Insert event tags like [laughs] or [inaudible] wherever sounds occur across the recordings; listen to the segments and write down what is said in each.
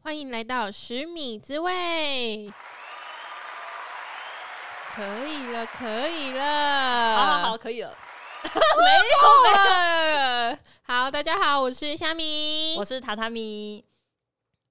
欢迎来到十米之味，可以了，可以了，好好好，可以了，[laughs] 没有了。[laughs] 好，大家好，我是虾米，我是榻榻米。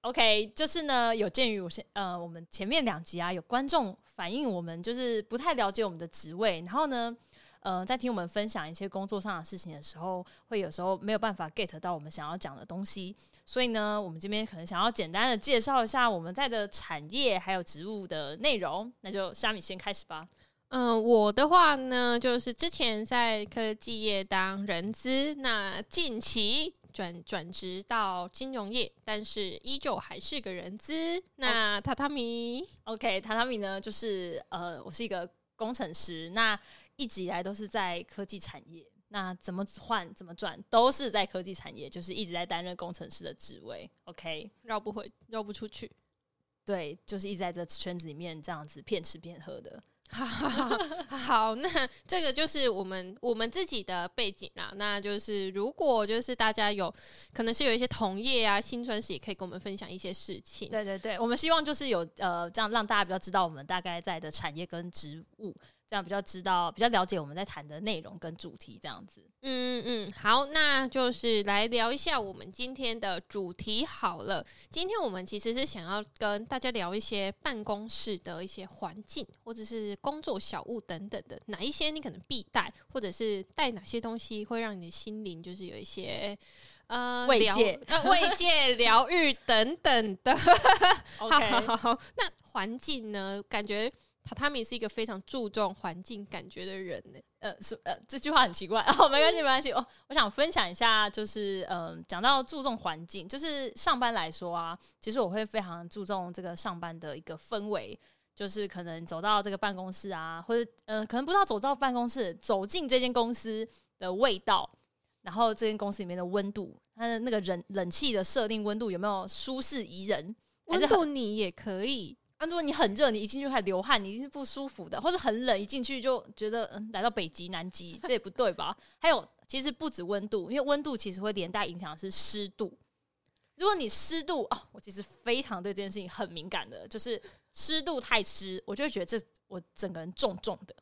OK，就是呢，有鉴于我先呃，我们前面两集啊，有观众反映我们就是不太了解我们的职位，然后呢。呃，在听我们分享一些工作上的事情的时候，会有时候没有办法 get 到我们想要讲的东西，所以呢，我们这边可能想要简单的介绍一下我们在的产业还有职务的内容。那就虾米先开始吧。嗯、我的话呢，就是之前在科技业当人资，那近期转转职到金融业，但是依旧还是个人资。那榻榻米，OK，榻榻米呢，就是呃，我是一个工程师，那。一直以来都是在科技产业，那怎么换怎么转都是在科技产业，就是一直在担任工程师的职位。OK，绕不回，绕不出去。对，就是一直在这圈子里面这样子骗吃骗喝的。[laughs] 好，那这个就是我们我们自己的背景啦。那就是如果就是大家有可能是有一些同业啊，新春时也可以跟我们分享一些事情。对对对，我们希望就是有呃这样让大家比较知道我们大概在的产业跟职务。这样比较知道，比较了解我们在谈的内容跟主题，这样子。嗯嗯，好，那就是来聊一下我们今天的主题好了。今天我们其实是想要跟大家聊一些办公室的一些环境，或者是工作小物等等的，哪一些你可能必带，或者是带哪些东西会让你的心灵就是有一些呃慰藉、呃慰藉、疗愈等等的。[laughs] [laughs] 好，好，好，那环境呢？感觉。榻榻米是一个非常注重环境感觉的人呢。呃，是呃，这句话很奇怪哦，没关系，没关系哦。[laughs] 我想分享一下，就是嗯，讲到注重环境，就是上班来说啊，其实我会非常注重这个上班的一个氛围，就是可能走到这个办公室啊，或者呃，可能不知道走到办公室，走进这间公司的味道，然后这间公司里面的温度，它的那个人冷气的设定温度有没有舒适宜人？温度你也可以。啊，如果你很热，你一进去开始流汗，你一定是不舒服的；或者很冷，一进去就觉得嗯，来到北极、南极，这也不对吧？还有，其实不止温度，因为温度其实会连带影响的是湿度。如果你湿度啊、哦，我其实非常对这件事情很敏感的，就是湿度太湿，我就会觉得这我整个人重重的，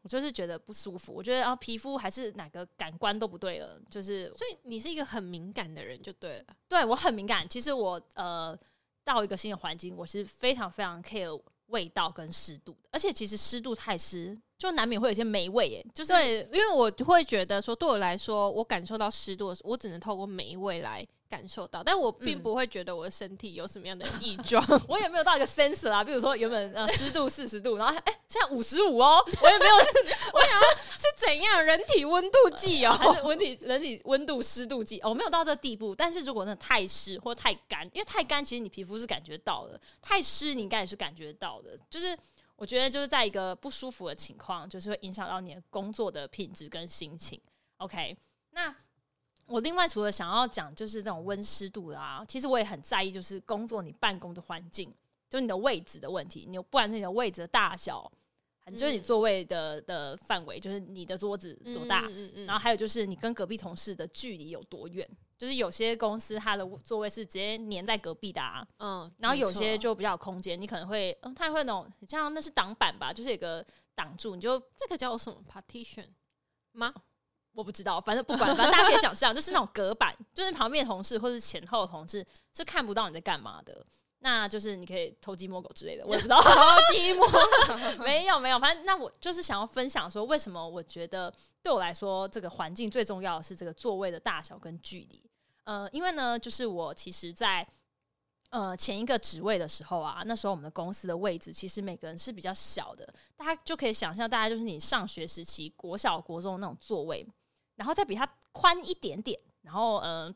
我就是觉得不舒服。我觉得啊，皮肤还是哪个感官都不对了，就是所以你是一个很敏感的人就对了。对，我很敏感，其实我呃。到一个新的环境，我是非常非常 care 味道跟湿度的，而且其实湿度太湿，就难免会有些霉味耶。就是对，因为我会觉得说，对我来说，我感受到湿度，我只能透过霉味来。感受到，但我并不会觉得我的身体有什么样的异状，嗯、[laughs] 我也没有到一个 sensor 啊。比如说原本呃 [laughs] 湿度四十度，然后哎、欸、现在五十五哦，我也没有。[laughs] 我想说是怎样人体温度计哦，还是人体人体温度湿度计？哦，我没有到这地步。但是如果那太湿或太干，因为太干其实你皮肤是感觉到的，太湿你应该也是感觉到的。就是我觉得就是在一个不舒服的情况，就是会影响到你的工作的品质跟心情。OK，那。我另外除了想要讲就是这种温湿度啊，其实我也很在意就是工作你办公的环境，就你的位置的问题，你不管是你的位置的大小，还是就是你座位的的范围，就是你的桌子多大，然后还有就是你跟隔壁同事的距离有多远，就是有些公司它的座位是直接粘在隔壁的啊，嗯，然后有些就比较有空间，你可能会，嗯，它会那种像那是挡板吧，就是有个挡住，你就这个叫什么？partition 吗？我不知道，反正不管，反正大家可以想象，[laughs] 就是那种隔板，就是旁边同事或者前后同事是看不到你在干嘛的。那就是你可以偷鸡摸狗之类的，我也不知道。[laughs] 偷鸡摸狗没有没有，反正那我就是想要分享说，为什么我觉得对我来说，这个环境最重要的是这个座位的大小跟距离。呃，因为呢，就是我其实在呃前一个职位的时候啊，那时候我们的公司的位置其实每个人是比较小的，大家就可以想象，大家就是你上学时期国小国中那种座位。然后再比它宽一点点，然后呃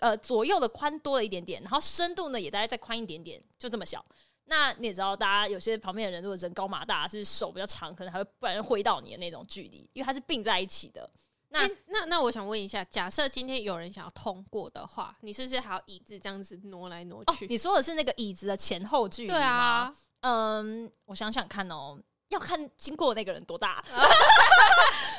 呃左右的宽多了一点点，然后深度呢也大概再宽一点点，就这么小。那你也知道，大家有些旁边的人如果人高马大，就是手比较长，可能还会不然挥到你的那种距离，因为它是并在一起的。那那那我想问一下，假设今天有人想要通过的话，你是不是还要椅子这样子挪来挪去？哦，你说的是那个椅子的前后距离吗？对啊，嗯，我想想看哦。要看经过那个人多大，[laughs]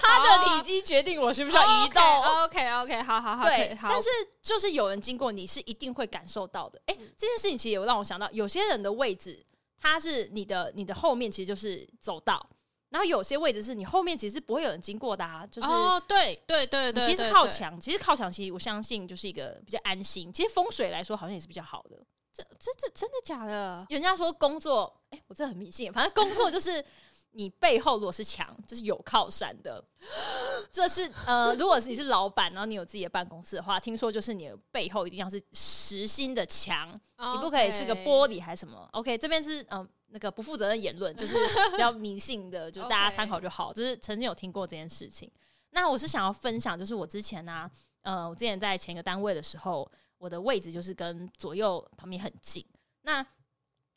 他的体积决定我需不需要移动。Oh, OK OK, 好好好，对。好但是就是有人经过，你是一定会感受到的。哎、欸，这件事情其实有让我想到，有些人的位置，他是你的你的后面其实就是走道，然后有些位置是你后面其实不会有人经过的啊。就是哦，对对对对，其实靠墙，其实靠墙，其实我相信就是一个比较安心。其实风水来说，好像也是比较好的。这这这真的假的？人家说工作，哎、欸，我真的很迷信。反正工作就是你背后如果是墙，就是有靠山的。[gasps] 这是呃，如果是你是老板，然后你有自己的办公室的话，听说就是你的背后一定要是实心的墙，Okay. 你不可以是个玻璃还是什么。OK，这边是嗯、呃、那个不负责任言论，就是 [laughs] 比较迷信的，就大家参考就好。就是曾经有听过这件事情。那我是想要分享，就是我之前呢、啊，呃，我之前在前一个单位的时候。我的位置就是跟左右旁边很近，那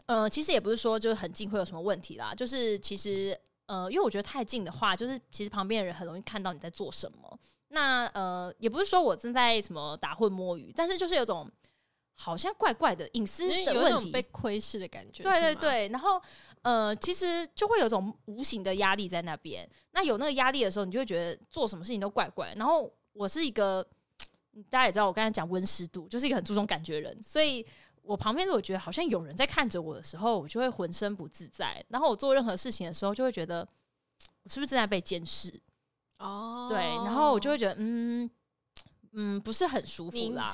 呃，其实也不是说就是很近会有什么问题啦，就是其实呃，因为我觉得太近的话，就是其实旁边的人很容易看到你在做什么。那呃，也不是说我正在什么打混摸鱼，但是就是有种好像怪怪的隐私的问题，被窥视的感觉。对对对，然后呃，其实就会有种无形的压力在那边。那有那个压力的时候，你就会觉得做什么事情都怪怪。然后我是一个。大家也知道，我刚才讲温湿度，就是一个很注重感觉的人，所以我旁边的我觉得好像有人在看着我的时候，我就会浑身不自在。然后我做任何事情的时候，就会觉得我是不是正在被监视？哦，对，然后我就会觉得，嗯嗯，不是很舒服啦。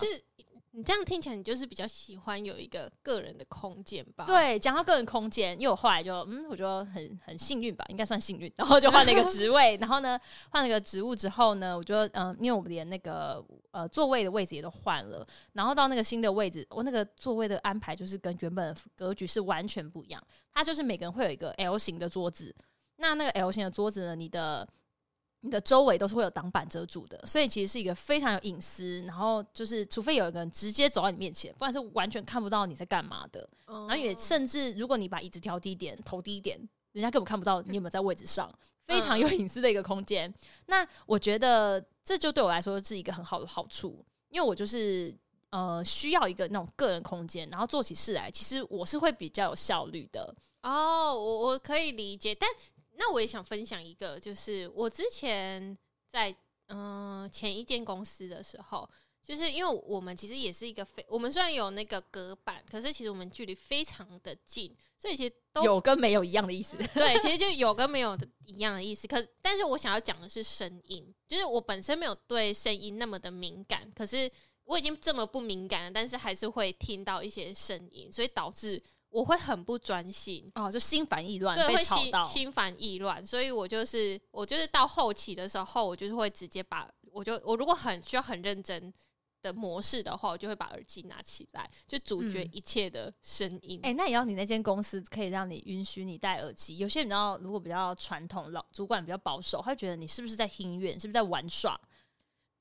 你这样听起来，你就是比较喜欢有一个个人的空间吧？对，讲到个人空间，因为我后来就嗯，我觉得很很幸运吧，应该算幸运，然后就换了一个职位，然后呢，换了个职务之后呢，我觉得嗯，因为我们连那个呃座位的位置也都换了，然后到那个新的位置，我那个座位的安排就是跟原本的格局是完全不一样，它就是每个人会有一个 L 型的桌子，那那个 L 型的桌子呢，你的。你的周围都是会有挡板遮住的，所以其实是一个非常有隐私。然后就是，除非有一个人直接走到你面前，不然是完全看不到你在干嘛的。然后也甚至，如果你把椅子调低一点、头低一点，人家根本看不到你有没有在位置上，非常有隐私的一个空间。那我觉得这就对我来说是一个很好的好处，因为我就是呃需要一个那种个人空间，然后做起事来，其实我是会比较有效率的。哦，我我可以理解，但。那我也想分享一个，就是我之前在嗯、呃、前一间公司的时候，就是因为我们其实也是一个非，我们虽然有那个隔板，可是其实我们距离非常的近，所以其实都有跟没有一样的意思。[laughs] 对，其实就有跟没有的一样的意思。可是，但是我想要讲的是声音，就是我本身没有对声音那么的敏感，可是我已经这么不敏感了，但是还是会听到一些声音，所以导致。我会很不专心哦，就心烦意乱，对，被吵到，会心心烦意乱，所以我就是我就是到后期的时候，我就是会直接把，我就我如果很需要很认真的模式的话，我就会把耳机拿起来，就阻绝一切的声音。哎、嗯欸，那也要你那间公司可以让你允许你戴耳机。有些你知道，如果比较传统，老主管比较保守，他会觉得你是不是在听音乐，是不是在玩耍？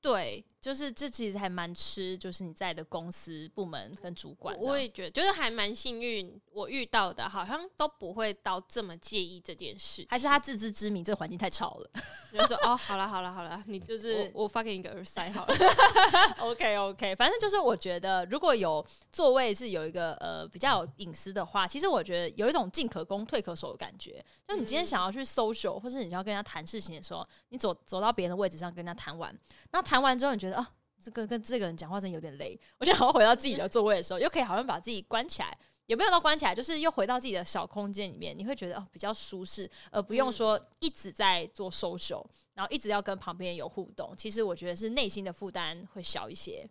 对，就是这其实还蛮吃，就是你在的公司部门跟主管。我也觉得，就是还蛮幸运，我遇到的好像都不会到这么介意这件事。还是他自知之明，这个环境太吵了，[laughs] 就说哦，好了好了好了，你 [laughs] 就是我，我发给你个耳塞好了。[laughs] OK OK，反正就是我觉得，如果有座位是有一个呃比较有隐私的话，其实我觉得有一种进可攻退可守的感觉。就你今天想要去 social，或是你要跟人家谈事情的时候，你走走到别人的位置上跟人家谈完，那。谈完之后，你觉得啊，这个跟这个人讲话真有点累。我想要回到自己的座位的时候，又可以好像把自己关起来，也没有到关起来，就是又回到自己的小空间里面。你会觉得哦，比较舒适，而不用说一直在做 social，然后一直要跟旁边有互动。其实我觉得是内心的负担会小一些。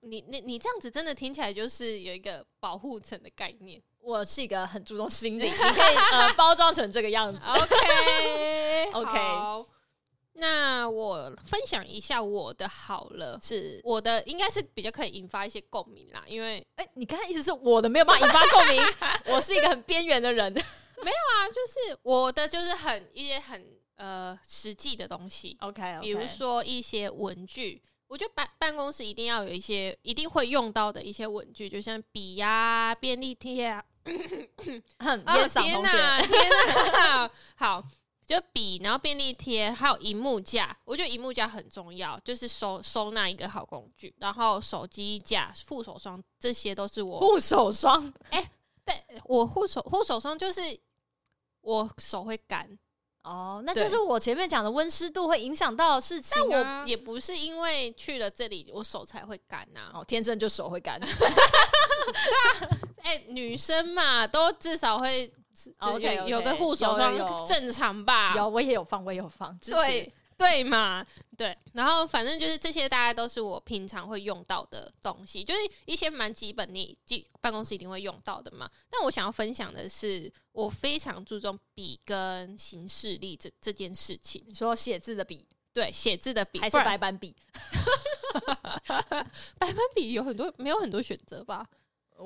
你你你这样子真的听起来就是有一个保护层的概念。我是一个很注重心理，[laughs] 你可以呃包装成这个样子。OK OK。[laughs] 那我分享一下我的好了，是我的应该是比较可以引发一些共鸣啦，因为哎、欸，你刚才意思是我的没有办法引发共鸣，我是一个很边缘的人，[laughs] 没有啊，就是我的就是很一些很呃实际的东西，OK，, okay. 比如说一些文具，我觉得办办公室一定要有一些一定会用到的一些文具，就像笔呀、啊、便利贴啊，[coughs] 很天哪，天哪，[laughs] 好。就笔，然后便利贴，还有荧幕架。我觉得荧幕架很重要，就是收收纳一个好工具。然后手机架、护手霜，这些都是我护手霜。[laughs] 哎、欸，对，我护手护手霜就是我手会干。哦，那就是我前面讲的温湿度会影响到的事情，啊。但我也不是因为去了这里，我手才会干呐，啊。哦，天生就手会干。[laughs] 对啊，哎，欸，女生嘛，都至少会 okay, 有个护手霜，正常吧？有，我也有放，我也有放。对。对嘛，对，然后反正就是这些，大家都是我平常会用到的东西，就是一些蛮基本，你基办公室一定会用到的嘛。但我想要分享的是，我非常注重笔跟行事力这这件事情。你说写字的笔，对，写字的笔还是白板笔？[laughs] 白板笔有很多，没有很多选择吧？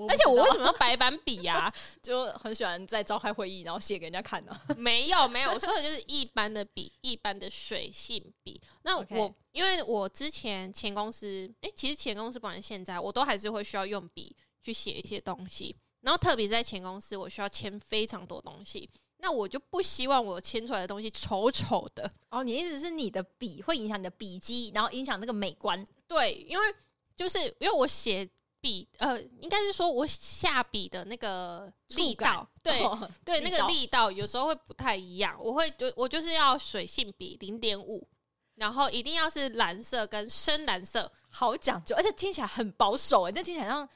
而且我为什么要白板笔呀、啊？[laughs] 就很喜欢在召开会议，然后写给人家看呢、啊。[laughs] 没有没有，我说的就是一般的笔，一般的水性笔。那我、okay. 因为我之前前公司，哎、欸，其实前公司不管现在，我都还是会需要用笔去写一些东西。然后特别在前公司，我需要签非常多东西，那我就不希望我签出来的东西丑丑的。哦，你意思是你的笔会影响你的笔迹，然后影响那个美观？对，因为就是因为我写。笔呃，应该是说我下笔的那个力道，对、哦、对，[laughs] 那个力道有时候会不太一样。我会就我就是要水性笔零点五，然后一定要是蓝色跟深蓝色，好讲究，而且听起来很保守哎、欸，这听起来像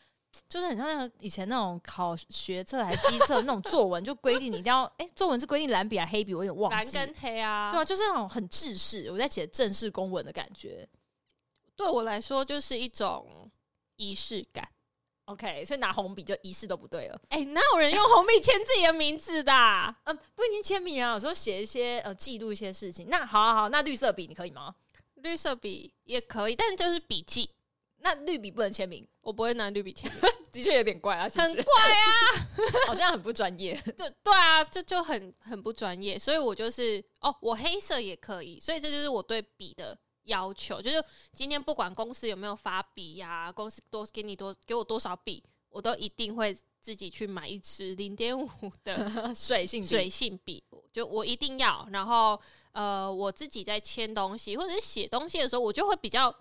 就是很像那个以前那种考学测还是基测那种作文，就规定你一定要哎、欸，作文是规定蓝笔还是黑笔，我有点忘记。蓝跟黑啊，对啊，就是那种很制式，我在写正式公文的感觉。对我来说，就是一种。仪式感，OK，所以拿红笔就仪式都不对了。哎、欸，哪有人用红笔签自己的名字的、啊？嗯，[laughs] 不一定签名啊，有时候写一些呃记录一些事情。那好好好，那绿色笔你可以吗？绿色笔也可以，但就是笔记。那绿笔不能签名，我不会拿绿笔签名，[laughs] 的确有点怪啊，很怪啊，[laughs] 好像很不专业。对对啊，就就很很不专业。所以我就是哦，我黑色也可以，所以这就是我对笔的。要求就是今天不管公司有没有发笔呀、啊，公司多给你多给我多少笔，我都一定会自己去买一支零点五的 [laughs] 水性水性笔，就我一定要。然后呃，我自己在签东西或者是写东西的时候，我就会比较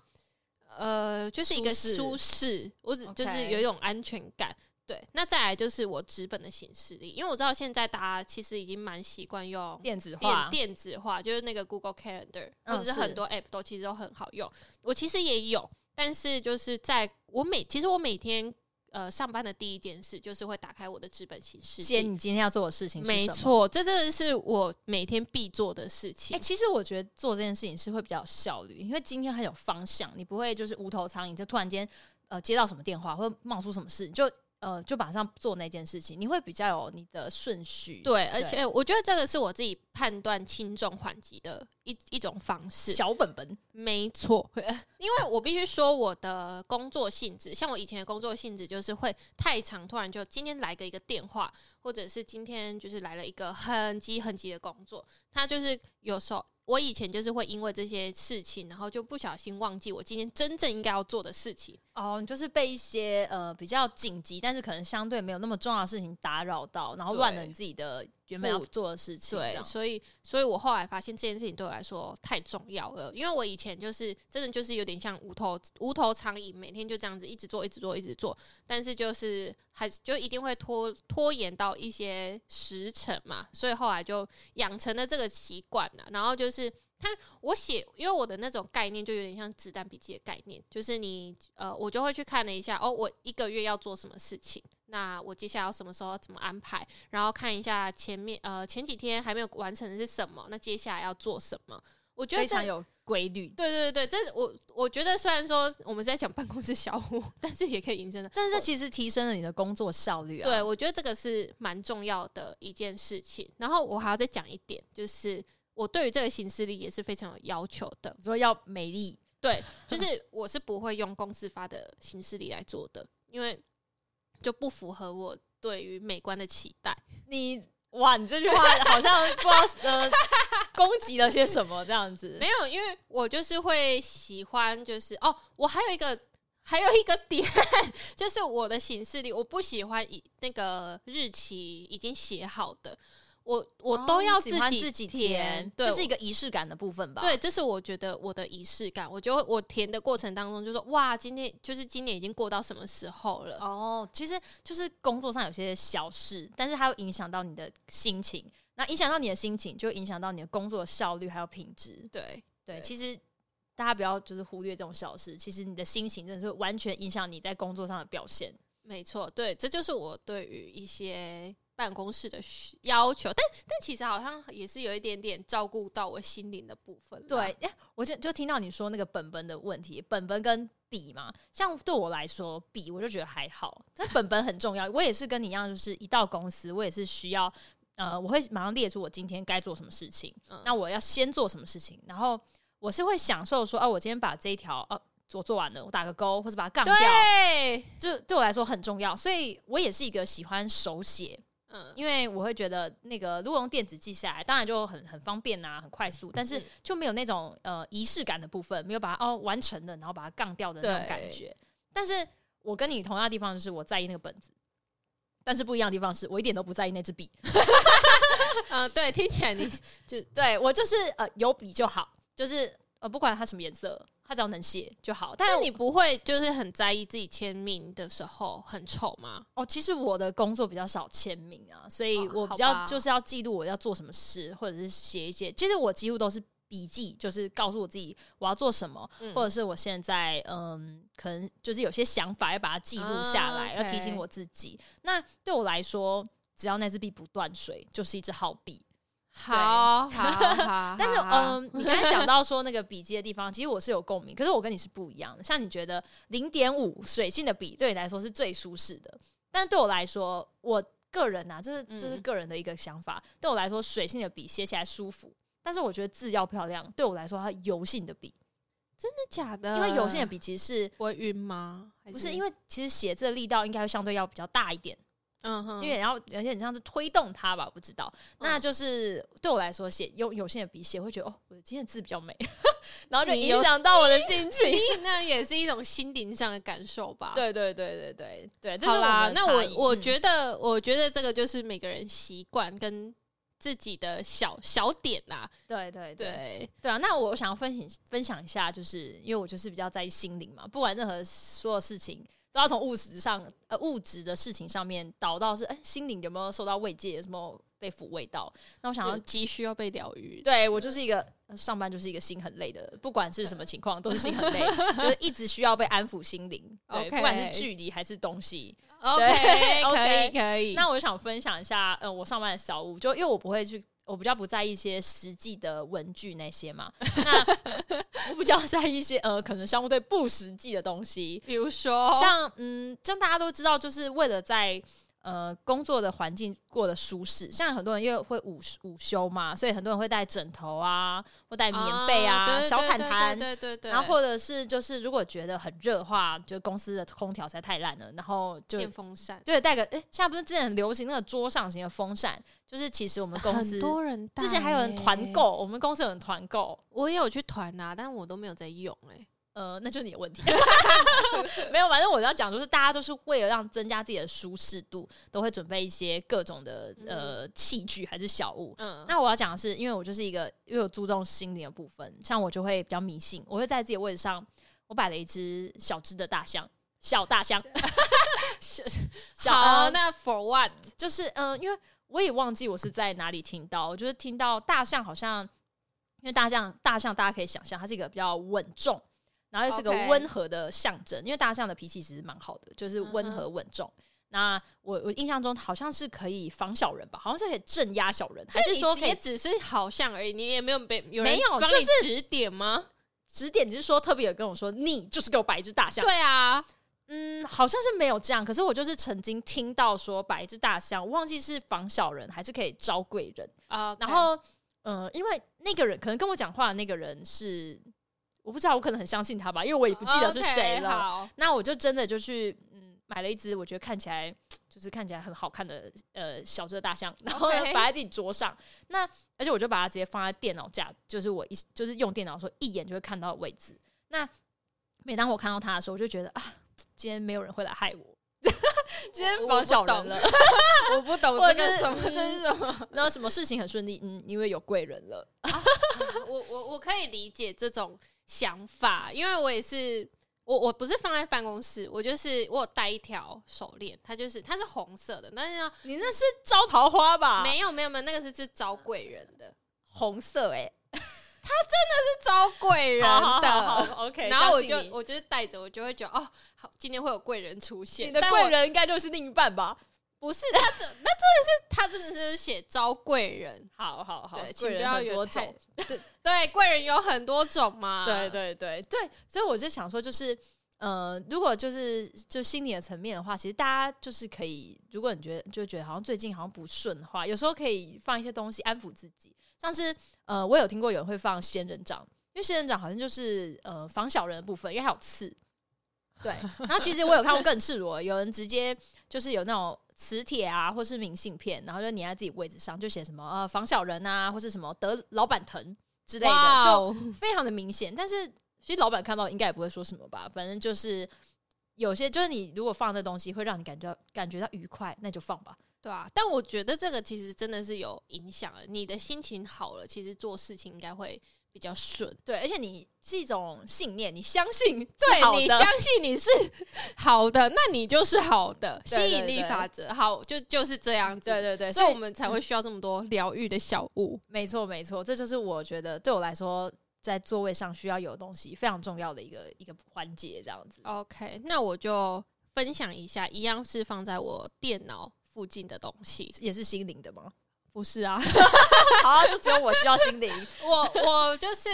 呃，就是一个舒适，我只就是有一种安全感。对，那再来就是我纸本的行事历，因为我知道现在大家其实已经蛮习惯用电子化，电子化就是那个 Google Calendar，或者是很多 App 都其实都很好用。我其实也有，但是就是在我每其实我每天呃上班的第一件事就是会打开我的纸本行事历，写你今天要做的事情。没错，这真的是我每天必做的事情。哎、欸，其实我觉得做这件事情是会比较有效率，因为今天很有方向，你不会就是无头苍蝇，就突然间呃接到什么电话或者冒出什么事就。呃，就马上做那件事情，你会比较有你的顺序。对，而且我觉得这个是我自己判断轻重缓急的一一种方式。小本本，没错。[laughs] 因为我必须说，我的工作性质，像我以前的工作性质，就是会太长，突然就今天来个一个电话，或者是今天就是来了一个很急很急的工作，他就是有时候。我以前就是会因为这些事情，然后就不小心忘记我今天真正应该要做的事情。哦，你就是被一些呃比较紧急，但是可能相对没有那么重要的事情打扰到，然后乱了你自己的原本要做的事情。对，所以，所以我后来发现这件事情对我来说太重要了，因为我以前就是真的就是有点像无头无头苍蝇，每天就这样子一直做，一直做，一直做，但是就是还就一定会拖拖延到一些时辰嘛，所以后来就养成了这个习惯了，然后就是。是他，我写，因为我的那种概念就有点像子弹笔记的概念，就是你，呃，我就会去看了一下，哦，我一个月要做什么事情，那我接下来要什么时候怎么安排，然后看一下前面，呃，前几天还没有完成的是什么，那接下来要做什么，我觉得非常有规律。对对对，这是我我觉得虽然说我们是在讲办公室小屋，但是也可以引申的，但是这其实提升了你的工作效率啊。对，我觉得这个是蛮重要的一件事情。然后我还要再讲一点，就是。我对于这个行事历也是非常有要求的，说要美丽，对，就是我是不会用公司发的行事历来做的，因为就不符合我对于美观的期待。你哇，你这句话好像不知道呃攻击了些什么这样子？没有，因为我就是会喜欢，就是哦，我还有一个还有一个点，[laughs] 就是我的行事历我不喜欢以那个日期已经写好的。我我都要自己、哦、自己填，对，这是一个仪式感的部分吧？对，这是我觉得我的仪式感。我觉得我填的过程当中，就说哇，今天就是今年已经过到什么时候了？哦，其实就是工作上有些小事，但是它会影响到你的心情。那影响到你的心情，就影响到你的工作的效率还有品质。对对，对，其实大家不要就是忽略这种小事，其实你的心情真的是完全影响你在工作上的表现。没错，对，这就是我对于一些办公室的要求，但但其实好像也是有一点点照顾到我心灵的部分。对，我就就听到你说那个本本的问题，本本跟笔嘛，像对我来说，笔我就觉得还好，但本本很重要。我也是跟你一样，就是一到公司，我也是需要呃，我会马上列出我今天该做什么事情，嗯、那我要先做什么事情，然后我是会享受说，哦、啊，我今天把这一条哦。啊做做完了，我打个勾或者把它杠掉，对，就对我来说很重要。所以我也是一个喜欢手写，嗯，因为我会觉得那个如果用电子记下来，当然就很很方便啊，很快速，但是就没有那种呃仪式感的部分，没有把它哦完成了，然后把它杠掉的那种感觉。但是我跟你同样的地方就是我在意那个本子，但是不一样的地方是我一点都不在意那支笔。[laughs] 嗯、呃，对，听起来你就对我就是呃有笔就好，就是呃不管它什么颜色。它只要能写就好，但是你不会就是很在意自己签名的时候很丑吗？哦，其实我的工作比较少签名啊，所以我比较就是要记录我要做什么事，或者是写一些。其实我几乎都是笔记，就是告诉我自己我要做什么，嗯、或者是我现在嗯，可能就是有些想法要把它记录下来，啊 okay、要提醒我自己。那对我来说，只要那支笔不断水，就是一支好笔。好好好，但是嗯，你刚才讲到说那个笔记的地方，其实我是有共鸣，可是我跟你是不一样的。像你觉得零点五水性的笔对你来说是最舒适的，但对我来说，我个人呐、啊，这是这是个人的一个想法。嗯、对我来说，水性的笔写起来舒服，但是我觉得字要漂亮。对我来说，它油性的笔，真的假的？因为油性的笔其实是不会晕吗？不是，因为其实写字的力道应该会相对要比较大一点。嗯哼，因为然后有点像是推动它吧，不知道。嗯、那就是对我来说，写有有些人笔写会觉得哦，我的今天的字比较美，[laughs] 然后就影响到我的心情。那也是一种心灵上的感受吧。对对对对对对。好啦，那我我觉得，嗯、我觉得这个就是每个人习惯跟自己的小小点啦。对对对对，对啊。那我想要分享分享一下，就是因为我就是比较在意心灵嘛，不管任何所有事情。都要从物质上，呃，物质的事情上面导到是，哎、欸，心灵有没有受到慰藉，有什么被抚慰到？那我想要急需要被疗愈。对，我就是一个上班就是一个心很累的，不管是什么情况都是心很累，就是一直需要被安抚心灵。对，Okay. 不管是距离还是东西。OK，可以可以。那我想分享一下，呃，我上班的小物，就因为我不会去。我比较不在意一些实际的文具那些嘛，那 [laughs] 我比较在意一些呃，可能相对不实际的东西，比如说像嗯，像大家都知道，就是为了在。呃，工作的环境过得舒适，像很多人因为会午午休嘛，所以很多人会带枕头啊，或带棉被啊，啊小毯毯，对对对，然后或者是就是如果觉得很热的话，就公司的空调实在太烂了，然后就电风扇，对，带个哎，现在不是之前很流行那个桌上型的风扇，就是其实我们公司很多人之前还有人团购，我们公司有人团购，我也有去团呐、啊，但我都没有在用哎、欸。呃，那就是你的问题。[laughs] [laughs] 没有，反正我要讲，就是大家都是为了让增加自己的舒适度，都会准备一些各种的呃器具还是小物。嗯，那我要讲的是，因为我就是一个因为我注重心灵的部分，像我就会比较迷信，我会在自己的位置上，我摆了一只小只的大象，小大象。[laughs] 小好，那 for what？就是嗯、呃，因为我也忘记我是在哪里听到，我就是听到大象好像，因为大象大象大家可以想象，它是一个比较稳重。然后又是个温和的象征.因为大象的脾气其实蛮好的，就是温和稳重。Uh. 那我我印象中好像是可以防小人吧，好像是可以镇压小人，还是说也只是好像而已？你也没有被有人没有帮你指点吗？[laughs] 指点只是说特别有跟我说，你就是给我摆一只大象。对啊，嗯，好像是没有这样。可是我就是曾经听到说摆一只大象，我忘记是防小人还是可以招贵人啊。然后嗯、呃，因为那个人可能跟我讲话的那个人是。我不知道，我可能很相信他吧，因为我也不记得是谁了。Okay, 那我就真的就去嗯买了一只，我觉得看起来就是看起来很好看的呃小只的大象，然后 [laughs] 摆在自己桌上。那而且我就把它直接放在电脑架，就是我一就是用电脑的时候一眼就会看到的位置。那每当我看到它的时候，我就觉得啊，今天没有人会来害我。[laughs] 今天防小人了，[laughs] 我不懂这个什么，这是什么？然后什么事情很顺利？嗯，因为有贵人了。啊、我我我可以理解这种。想法，因为我也是，我我不是放在办公室，我就是我有戴一条手链，它就是它是红色的，但是呢，你那是招桃花吧？没有没有没有，那个是是招贵人的红色哎、欸，它真的是招贵人的。好好好 OK，然后我就我就是带着，我就会觉得哦，好，今天会有贵人出现。你的贵人应该就是另一半吧？不是，他这那真的是他真的是写招贵人。好好好，对，贵人很多种。对对，贵人有很多种嘛。对对对对，所以我就想说，就是呃，如果就是就心理的层面的话，其实大家就是可以，如果你觉得就觉得好像最近好像不顺的话，有时候可以放一些东西安抚自己。像是呃，我有听过有人会放仙人掌，因为仙人掌好像就是呃防小人的部分，因为它有刺。对，然后其实我有看过更赤裸，有人直接就是有那种。磁铁啊，或是明信片，然后就粘在自己位置上，就写什么呃防小人啊，或是什么得老板疼之类的，就非常的明显。但是其实老板看到应该也不会说什么吧，反正就是有些就是你如果放这东西会让你感觉感觉到愉快，那就放吧，对啊。但我觉得这个其实真的是有影响的，你的心情好了，其实做事情应该会。比较顺，对，而且你是一种信念，你相信，对，你相信你是 [laughs] 好的，那你就是好的，吸引力法则，好，就就是这样子，对对对，所以我们才会需要这么多疗愈的小物，没错没错，这就是我觉得对我来说，在座位上需要有东西，非常重要的一个一个环节，这样子。OK，那我就分享一下，一样是放在我电脑附近的东西，也是心灵的吗？不是啊，[laughs] 好啊，就只有我需要心灵。[laughs] 我我就是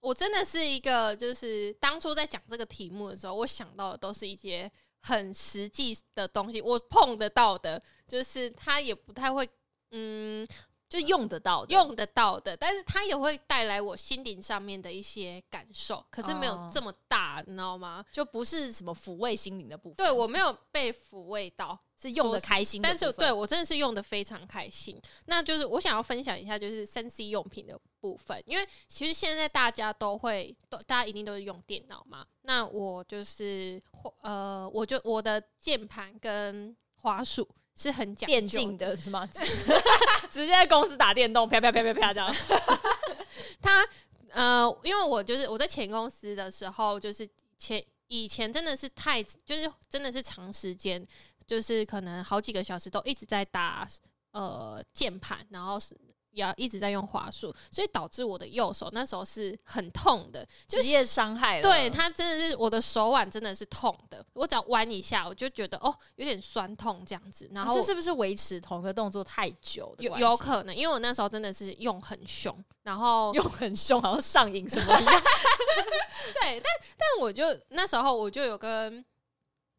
我真的是一个，就是当初在讲这个题目的时候，我想到的都是一些很实际的东西，我碰得到的，就是他也不太会，嗯。就用得到的，用得到的，但是它也会带来我心灵上面的一些感受，可是没有这么大，哦、你知道吗？就不是什么抚慰心灵的部分。对，我没有被抚慰到，是用的开心的，但是对我真的是用的非常开心。那就是我想要分享一下，就是三 C 用品的部分，因为其实现在大家都会，都大家一定都是用电脑嘛。那我就是呃，我就我的键盘跟滑鼠。是很讲电竞的是吗？直接在公司打电动，啪啪啪啪啪这样。[laughs] 他呃，因为我就是我在前公司的时候，就是前以前真的是太，就是真的是长时间，就是可能好几个小时都一直在打呃键盘，然后是。要一直在用滑鼠，所以导致我的右手那时候是很痛的，职业伤害了。对，它真的是我的手腕真的是痛的，我只要弯一下，我就觉得哦有点酸痛这样子。然后、啊、这是不是维持同一个动作太久？有有可能，因为我那时候真的是用很凶，然后 [laughs] 用很凶，好像上瘾什么一样。[laughs] 对，但但我就那时候我就有跟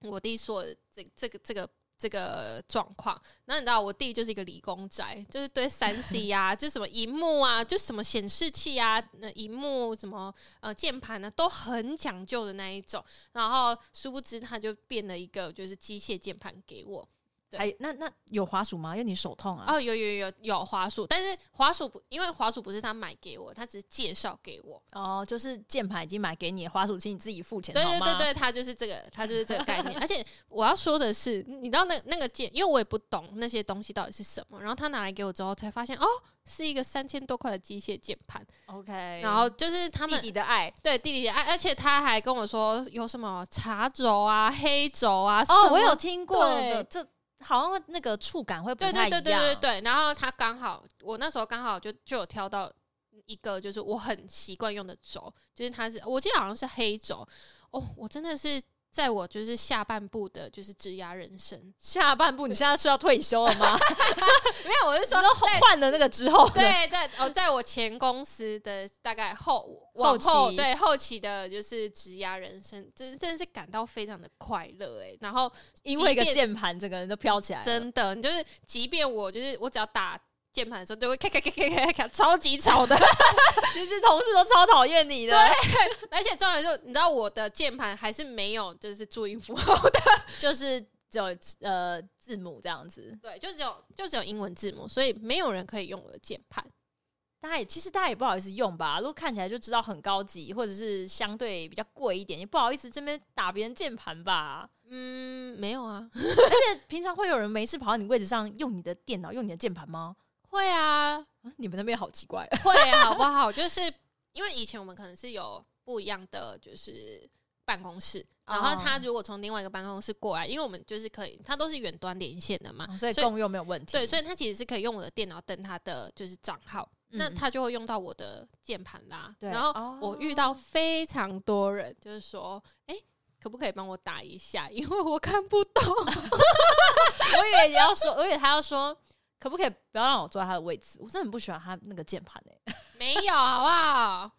我弟说这这个这个。这个状况，那你知道我弟就是一个理工宅，就是对三 C [laughs] 啊，就什么荧幕啊，就什么显示器啊，那荧幕什么呃键盘呢，都很讲究的那一种。然后殊不知他就变了一个就是机械键盘给我。哎，那那有滑鼠吗？因为你手痛啊。哦，有有有有滑鼠，但是滑鼠不，因为滑鼠不是他买给我，他只是介绍给我。哦，就是键盘已经买给你，滑鼠请你自己付钱。对对对对，他就是这个，他就是这个概念。而且我要说的是，你知道那那个键，因为我也不懂那些东西到底是什么，然后他拿来给我之后，才发现哦，是一个三千多块的机械键盘。OK，然后就是他们弟弟的爱，对弟弟的爱，而且他还跟我说有什么茶轴啊、黑轴啊。哦，我有听过的这。好像那个触感会不太一样。对对对对对对，然后他刚好，我那时候刚好就就有挑到一个，就是我很习惯用的轴，就是它是我记得好像是黑轴哦，我真的是。在我就是下半部的，就是职涯人生。下半部，你现在是要退休了吗？[laughs] 没有，我是说换了那个之后。对对哦，在我前公司的大概后往后期，对后期的，就是职涯人生，真真的是感到非常的快乐哎。然后因为一个键盘，整个人都飘起来了。真的，你就是即便我就是我只要打。键盘的时候就会咔咔咔咔咔咔，超级吵的。[laughs] 其实同事都超讨厌你的。对，而且重点是，你知道我的键盘还是没有就是注音符号的，[laughs] 就是只有呃字母这样子。对，就只有就只有英文字母，所以没有人可以用我的键盘。大家也其实大家也不好意思用吧？如果看起来就知道很高级，或者是相对比较贵一点，也不好意思这边打别人键盘吧？嗯，没有啊。[laughs] 而且平常会有人没事跑到你位置上用你的电脑用你的键盘吗？会啊，你们那边好奇怪。会好不好？就是因为以前我们可能是有不一样的，就是办公室，然后他如果从另外一个办公室过来，因为我们就是可以，他都是远端连线的嘛，所以共用没有问题。对，所以他其实是可以用我的电脑登他的就是账号，嗯、那他就会用到我的键盘啦。对然后我遇到非常多人就是说，哎、欸，可不可以帮我打一下？因为我看不懂。[laughs] 我以为你要说，我以为他要说。可不可以不要让我坐在他的位置？我真的很不喜欢他那个键盘诶。[laughs] 没有好不好？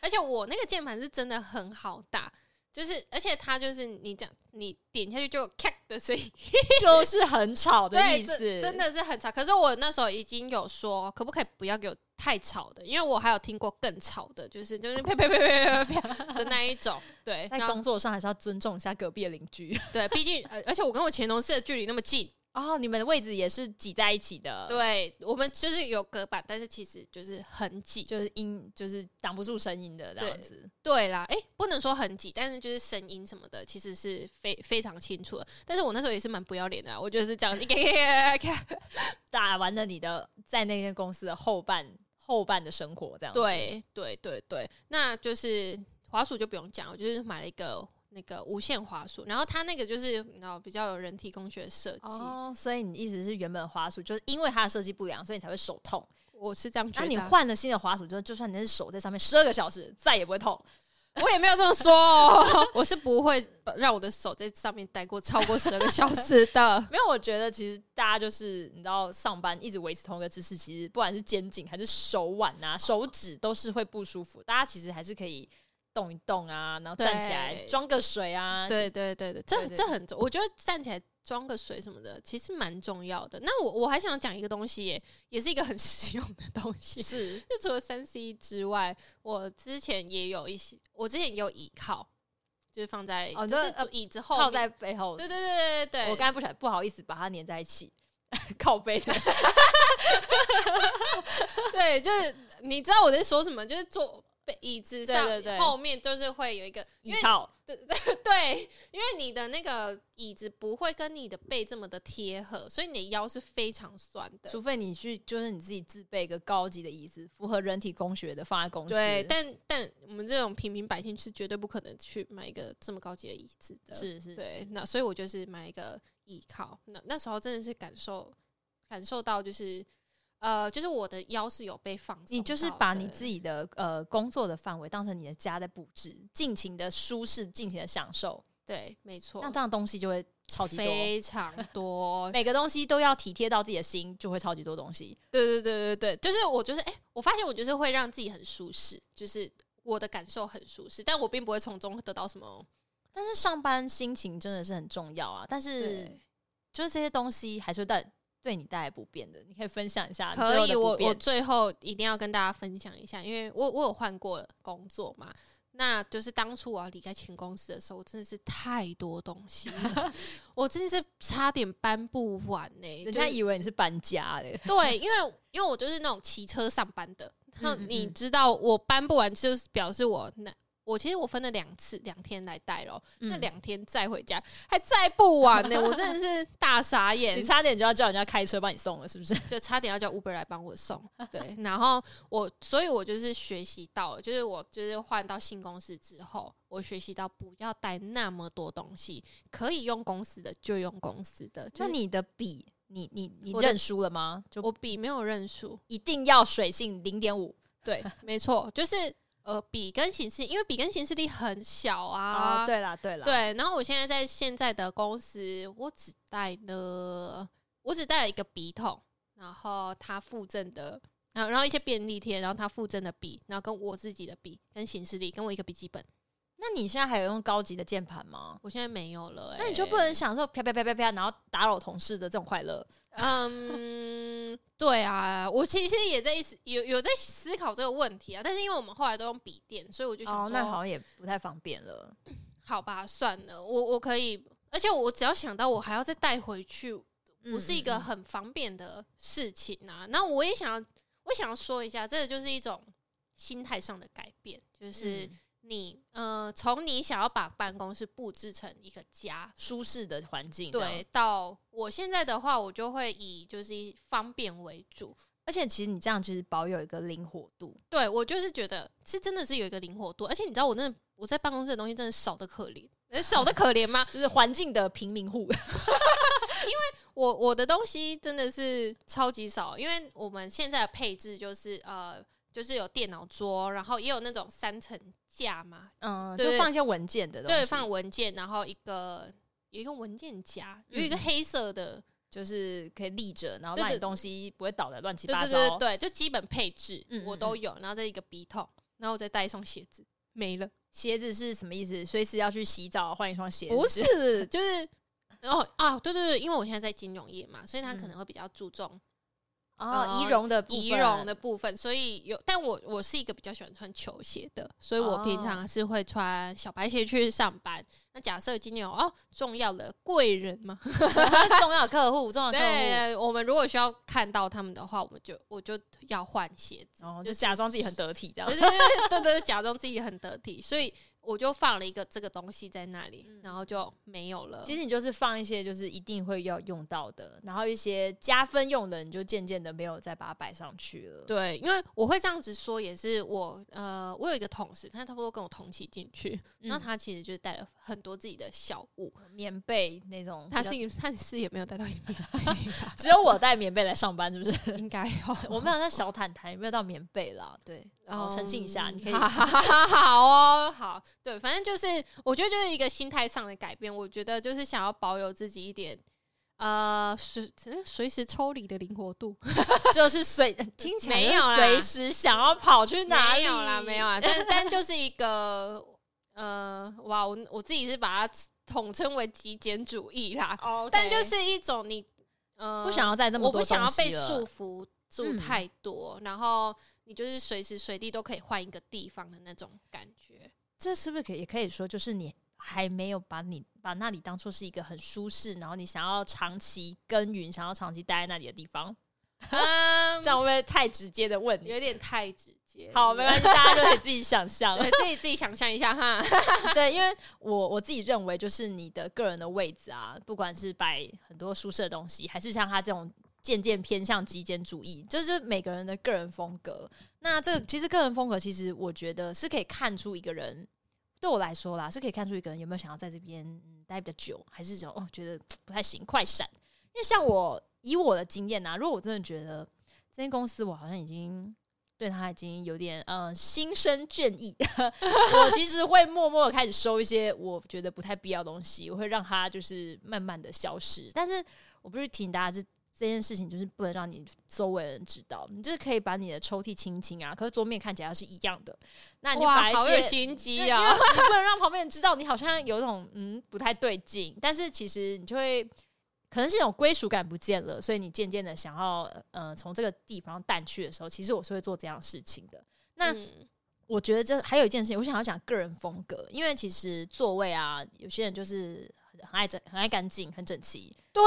而且我那个键盘是真的很好打，就是而且它就是你这样，你点下去就咔的声音，[laughs] [laughs] 就是很吵的意思，真的是很吵。可是我那时候已经有说，可不可以不要给我太吵的？因为我还有听过更吵的，就是就是啪啪啪啪啪啪的那一种。对，在工作上还是要尊重一下隔壁的邻居。对，毕竟而且我跟我前同事的距离那么近。哦，你们的位置也是挤在一起的。对，我们就是有隔板，但是其实就是很挤，就是音就是挡不住声音的这样子。对，对啦，哎、欸，不能说很挤，但是就是声音什么的，其实是非非常清楚的。但是我那时候也是蛮不要脸的，我就是这样，你看，打完了你的在那间公司的后半后半的生活，这样子。对对对对，那就是滑鼠就不用讲，我就是买了一个。那个无线滑鼠，然后它那个就是你知道比较有人体工学设计哦，所以你意思是原本滑鼠就是因为它的设计不良，所以你才会手痛。我是这样觉得。那你换了新的滑鼠，之后就算你是手在上面十二个小时，再也不会痛。[laughs] 我也没有这么说哦，[laughs] 我是不会让我的手在上面待过超过十二个小时的。[laughs] 没有，我觉得其实大家就是你知道上班一直维持同一个姿势，其实不管是肩颈还是手腕啊、手指都是会不舒服。大家其实还是可以。动一动啊，然后站起来装个水啊，对对对对，这这很重，我觉得站起来装个水什么的，其实蛮重要的。那我我还想讲一个东西耶，也是一个很实用的东西，[laughs] 是。就除了三 C 之外，我之前也有一些，我之前也有倚靠，就是放在哦，就是椅子后靠在背后，对对对对对，我刚才不想不好意思把它粘在一起，[laughs] 靠背的，[laughs] 对，就是你知道我在说什么，就是坐。椅子上后面就是会有一个椅套，对 [laughs] 对对，因为你的那个椅子不会跟你的背这么的贴合，所以你的腰是非常酸的。除非你去，就是你自己自备一个高级的椅子，符合人体工学的放在公司。对，但但我们这种平民百姓是绝对不可能去买一个这么高级的椅子的。是是，对。那所以我就是买一个椅靠，那那时候真的是感受感受到就是。呃，就是我的腰是有被放松，你就是把你自己的呃工作的范围当成你的家在布置，尽情的舒适，尽情的享受。对，没错。那这样东西就会超级多，非常多，每个东西都要体贴到自己的心，就会超级多东西。对对对对对，就是我就是哎、欸，我发现我就是会让自己很舒适，就是我的感受很舒适，但我并不会从中得到什么。但是上班心情真的是很重要啊，但是就是这些东西还是会带。对你带来不便的，你可以分享一下。可以，我我最后一定要跟大家分享一下，因为我我有换过工作嘛，那就是当初我要离开前公司的时候，我真的是太多东西了，[laughs] 我真的是差点搬不完呢、欸。人家以为你是搬家的，对，因为因为我就是那种骑车上班的，[laughs] 那你知道我搬不完，就是表示我那。我其实我分了两次，两天来带咯，嗯、那两天再回家还载不完呢、欸，我真的是大傻眼。你差点就要叫人家开车帮你送了，是不是？[laughs] 就差点要叫 Uber 来帮我送。对，然后我，所以我就是学习到了，就是我就是换到新公司之后，我学习到不要带那么多东西，可以用公司的就用公司的。就你的笔，你你你认输了吗？就我笔没有认输，一定要水性零点五。对，没错，就是。呃，笔跟行事，因为笔跟行事力很小啊。哦、对啦，对啦，对。然后我现在在现在的公司，我只带了，我只带了一个笔筒，然后它附赠的，然后然后一些便利贴，然后它附赠的笔，然后跟我自己的笔跟行事力，跟我一个笔记本。那你现在还有用高级的键盘吗？我现在没有了、欸。那你就不能享受啪啪啪啪啪，然后打扰同事的这种快乐？嗯，[laughs] 对啊，我其实也在思有有在思考这个问题啊。但是因为我们后来都用笔电，所以我就想说，哦，那好像也不太方便了。[clears throat] 好吧，算了，我我可以，而且我只要想到我还要再带回去，不是一个很方便的事情啊。那、嗯、我也想要，我想要说一下，这个就是一种心态上的改变，就是。嗯你呃，从你想要把办公室布置成一个家，舒适的环境，对，到我现在的话，我就会以就是方便为主。而且其实你这样其实保有一个灵活度。对，我就是觉得是真的是有一个灵活度，而且你知道我那我在办公室的东西真的少的可怜，少的可怜吗？[laughs] 就是环境的贫民户，[laughs] 因为我我的东西真的是超级少，因为我们现在的配置就是呃。就是有电脑桌，然后也有那种三层架嘛，嗯，就放一些文件的东西，对，放文件，然后一个有一个文件夹，有一个黑色的，就是可以立着，然后让你东西不会倒的乱七八糟，对对对对，就基本配置我都有，然后再一个笔筒，然后我再带一双鞋子，没了。鞋子是什么意思？随时要去洗澡换一双鞋子？不是，[laughs] 就是哦啊，对对对，因为我现在在金融业嘛，所以他可能会比较注重。哦，仪容的仪容的部分，所以有，但我我是一个比较喜欢穿球鞋的，所以我平常是会穿小白鞋去上班。那假设今天有哦重要的贵人嘛，[laughs] 重要客户，重要客户，我们如果需要看到他们的话，我们就我就要换鞋子，哦，就假装自己很得体这样，对对对对，假装自己很得体，所以。我就放了一个这个东西在那里，嗯、然后就没有了。其实你就是放一些就是一定会要用到的，然后一些加分用的，你就渐渐的没有再把它摆上去了。对，因为我会这样子说，也是我呃，我有一个同事，他差不多跟我同期进去，嗯、然后他其实就是带了很多自己的小物，棉被那种。他是他是也没有带到棉被，[laughs] 只有我带棉被来上班，是不是？[laughs] 应该有，[laughs] 我没有带小毯毯，也没有到棉被啦。对。然后澄清一下，你可以好哦，好，对，反正就是我觉得就是一个心态上的改变。我觉得就是想要保有自己一点呃随随时抽离的灵活度，[laughs] 就是随听起来没有随时想要跑去哪里，没有啦，没有啊。但但就是一个呃，哇，我我自己是把它统称为极简主义啦。Okay 但就是一种你呃不想要再这么多，我不想要被束缚住太多，嗯、然后。你就是随时随地都可以换一个地方的那种感觉，这是不是可以也可以说，就是你还没有把你把那里当做是一个很舒适，然后你想要长期耕耘、想要长期待在那里的地方？嗯、[laughs] 这样会不会太直接的问你？有点太直接。好，没关系，大家都可以自己想象，对，自己自己想象一下哈。[laughs] 对，因为我我自己认为，就是你的个人的位置啊，不管是摆很多舒适的东西，还是像他这种。渐渐偏向极简主义，就是每个人的个人风格。那这个其实个人风格，其实我觉得是可以看出一个人，对我来说啦，是可以看出一个人有没有想要在这边待比较久，还是说哦觉得不太行，快闪。因为像我以我的经验啊，如果我真的觉得这间公司我好像已经对他已经有点嗯、心生倦意，[laughs] 我其实会默默的开始收一些我觉得不太必要的东西，我会让它就是慢慢的消失。但是我不是提醒大家是。这件事情就是不能让你周围的人知道，你就是可以把你的抽屉清清啊，可是桌面看起来是一样的，那你就把一些，好有心机啊，你 [laughs] 不能让旁边人知道你好像有种嗯不太对劲，但是其实你就会可能是一种归属感不见了，所以你渐渐的想要呃从这个地方淡去的时候，其实我是会做这样的事情的。那、嗯、我觉得这还有一件事情，我想要讲个人风格，因为其实座位啊，有些人就是。很爱整，很爱干净，很整齐。对，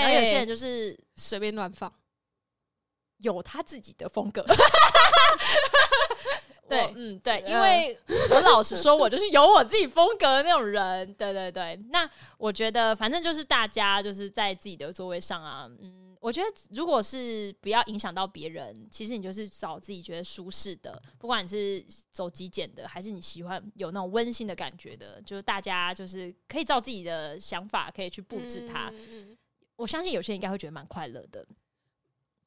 然后有些人就是随便乱放，有他自己的风格。[laughs] 对，嗯，对，因为我老实说，我就是有我自己风格的那种人。对，对，对。那我觉得，反正就是大家就是在自己的座位上啊，嗯。我觉得，如果是不要影响到别人，其实你就是找自己觉得舒适的，不管你是走极简的，还是你喜欢有那种温馨的感觉的，就是大家就是可以照自己的想法，可以去布置它。嗯嗯、我相信有些人应该会觉得蛮快乐的。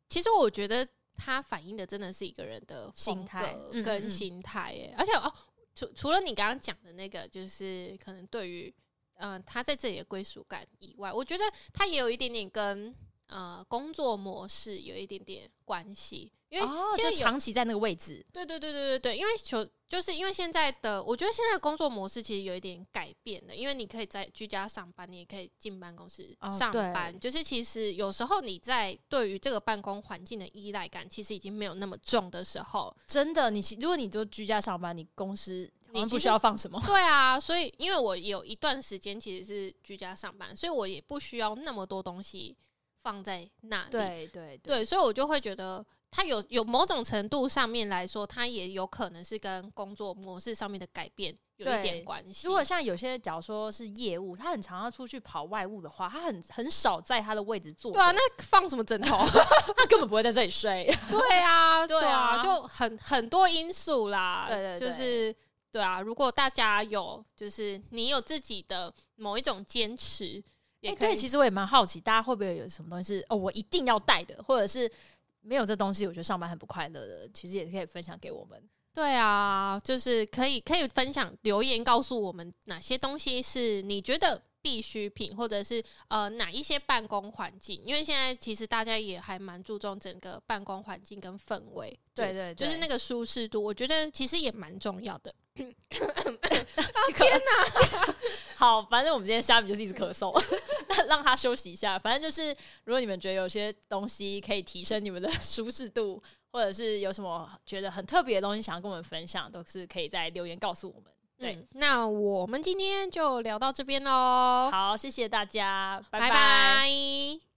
其实我觉得它反映的真的是一个人的心态跟心态耶。而且哦，除除了你刚刚讲的那个，就是可能对于嗯、呃、他在这里的归属感以外，我觉得他也有一点点跟。呃，工作模式有一点点关系，因为就长期在那个位置。对对对对对对，因为就就是因为现在的，我觉得现在的工作模式其实有一点改变了，因为你可以在居家上班，你也可以进办公室上班。哦、就是其实有时候你在对于这个办公环境的依赖感，其实已经没有那么重的时候，真的，你如果你就居家上班，你公司你不需要放什么？[laughs] 对啊，所以因为我有一段时间其实是居家上班，所以我也不需要那么多东西。放在那里，对对对，对，所以我就会觉得，它有有某种程度上面来说，它也有可能是跟工作模式上面的改变有一点关系。如果像有些，假如说是业务，他很常要出去跑外务的话，他很很少在他的位置坐。对啊，那放什么枕头？[laughs] 他根本不会在这里睡。[laughs] 对啊，对啊，就很很多因素啦。对对对，就是对啊。如果大家有，就是你有自己的某一种坚持，也可以。欸、对，其实我也蛮好奇，大家会不会有什么东西是哦，我一定要带的，或者是没有这东西，我觉得上班很不快乐的。其实也可以分享给我们。对啊，就是可以可以分享留言告诉我们哪些东西是你觉得必需品，或者是呃哪一些办公环境，因为现在其实大家也还蛮注重整个办公环境跟氛围，对对，对，就是那个舒适度，我觉得其实也蛮重要的。[laughs] 天哪！[laughs] 好，反正我们今天虾米就是一直咳嗽，[laughs] 让他休息一下。反正就是，如果你们觉得有些东西可以提升你们的舒适度。或者是有什么觉得很特别的东西想要跟我们分享，都是可以在留言告诉我们。对、嗯，那我们今天就聊到这边喽。好，谢谢大家，拜拜。拜拜。